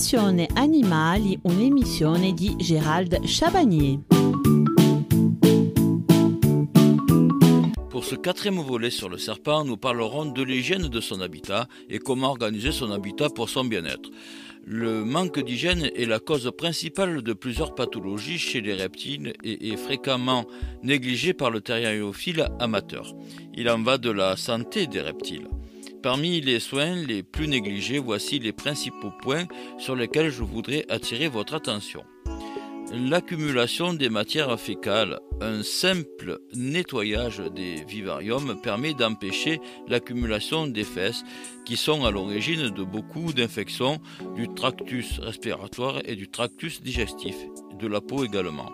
Passione Animali, Gérald. Pour ce quatrième volet sur le serpent, nous parlerons de l'hygiène de son habitat et comment organiser son habitat pour son bien-être. Le manque d'hygiène est la cause principale de plusieurs pathologies chez les reptiles et est fréquemment négligé par le terrieriophile amateur. Il en va de la santé des reptiles. Parmi les soins les plus négligés, voici les principaux points sur lesquels je voudrais attirer votre attention. L'accumulation des matières fécales. Un simple nettoyage des vivariums permet d'empêcher l'accumulation des fesses qui sont à l'origine de beaucoup d'infections du tractus respiratoire et du tractus digestif, de la peau également,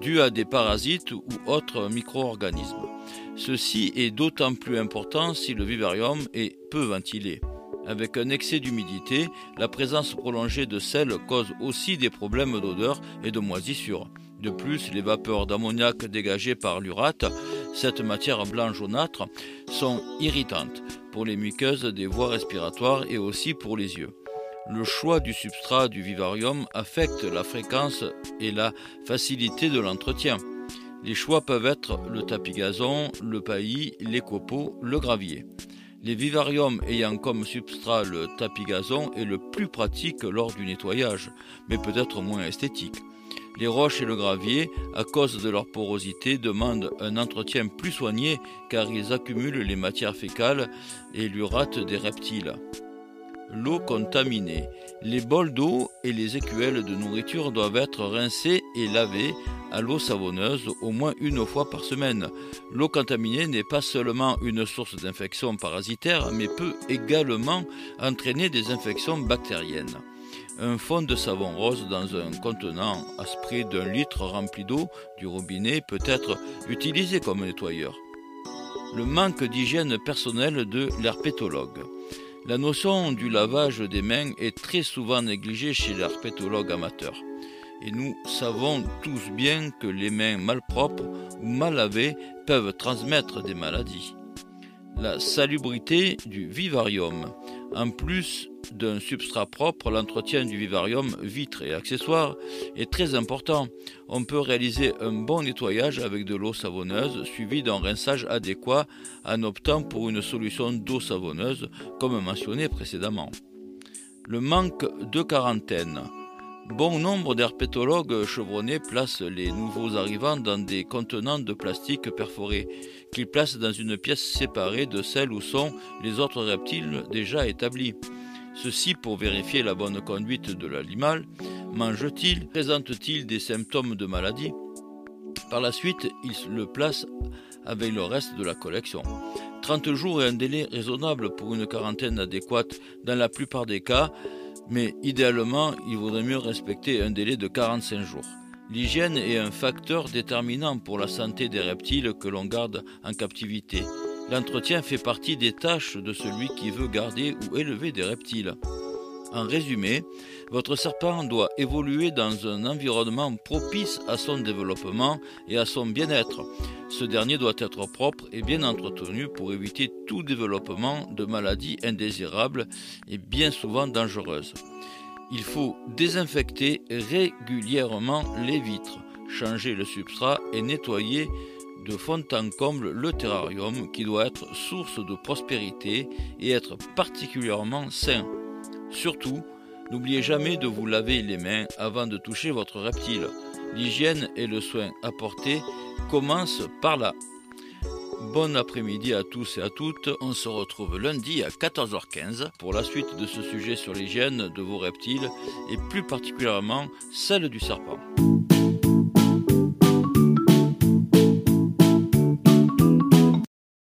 dues à des parasites ou autres micro-organismes. Ceci est d'autant plus important si le vivarium est peu ventilé. Avec un excès d'humidité, la présence prolongée de sel cause aussi des problèmes d'odeur et de moisissure. De plus, les vapeurs d'ammoniac dégagées par l'urate, cette matière blanche jaunâtre, sont irritantes pour les muqueuses des voies respiratoires et aussi pour les yeux. Le choix du substrat du vivarium affecte la fréquence et la facilité de l'entretien. Les choix peuvent être le tapis gazon, le paillis, les copeaux, le gravier. Les vivariums ayant comme substrat le tapis gazon est le plus pratique lors du nettoyage, mais peut-être moins esthétique. Les roches et le gravier, à cause de leur porosité, demandent un entretien plus soigné car ils accumulent les matières fécales et l'urate des reptiles. L'eau contaminée. Les bols d'eau et les écuelles de nourriture doivent être rincés et lavés à l'eau savonneuse au moins une fois par semaine. L'eau contaminée n'est pas seulement une source d'infection parasitaire, mais peut également entraîner des infections bactériennes. Un fond de savon rose dans un contenant à spray d'un litre rempli d'eau du robinet peut être utilisé comme nettoyeur. Le manque d'hygiène personnelle de l'herpétologue. La notion du lavage des mains est très souvent négligée chez l'herpétologue amateur. Et nous savons tous bien que les mains malpropres ou mal lavées peuvent transmettre des maladies. La salubrité du vivarium. En plus d'un substrat propre, l'entretien du vivarium, vitres et accessoires, est très important. On peut réaliser un bon nettoyage avec de l'eau savonneuse suivi d'un rinçage adéquat en optant pour une solution d'eau savonneuse comme mentionné précédemment. Le manque de quarantaine. Bon nombre d'herpétologues chevronnés placent les nouveaux arrivants dans des contenants de plastique perforés, qu'ils placent dans une pièce séparée de celle où sont les autres reptiles déjà établis. Ceci pour vérifier la bonne conduite de l'animal. Mange-t-il Présente-t-il des symptômes de maladie? Par la suite, ils le placent avec le reste de la collection. 30 jours est un délai raisonnable pour une quarantaine adéquate dans la plupart des cas, mais idéalement, il vaudrait mieux respecter un délai de 45 jours. L'hygiène est un facteur déterminant pour la santé des reptiles que l'on garde en captivité. L'entretien fait partie des tâches de celui qui veut garder ou élever des reptiles. En résumé, votre serpent doit évoluer dans un environnement propice à son développement et à son bien-être. Ce dernier doit être propre et bien entretenu pour éviter tout développement de maladies indésirables et bien souvent dangereuses. Il faut désinfecter régulièrement les vitres, changer le substrat et nettoyer de fond en comble le terrarium qui doit être source de prospérité et être particulièrement sain. Surtout, n'oubliez jamais de vous laver les mains avant de toucher votre reptile. L'hygiène et le soin apporté commencent par là. Bon après-midi à tous et à toutes. On se retrouve lundi à 14h15 pour la suite de ce sujet sur l'hygiène de vos reptiles et plus particulièrement celle du serpent.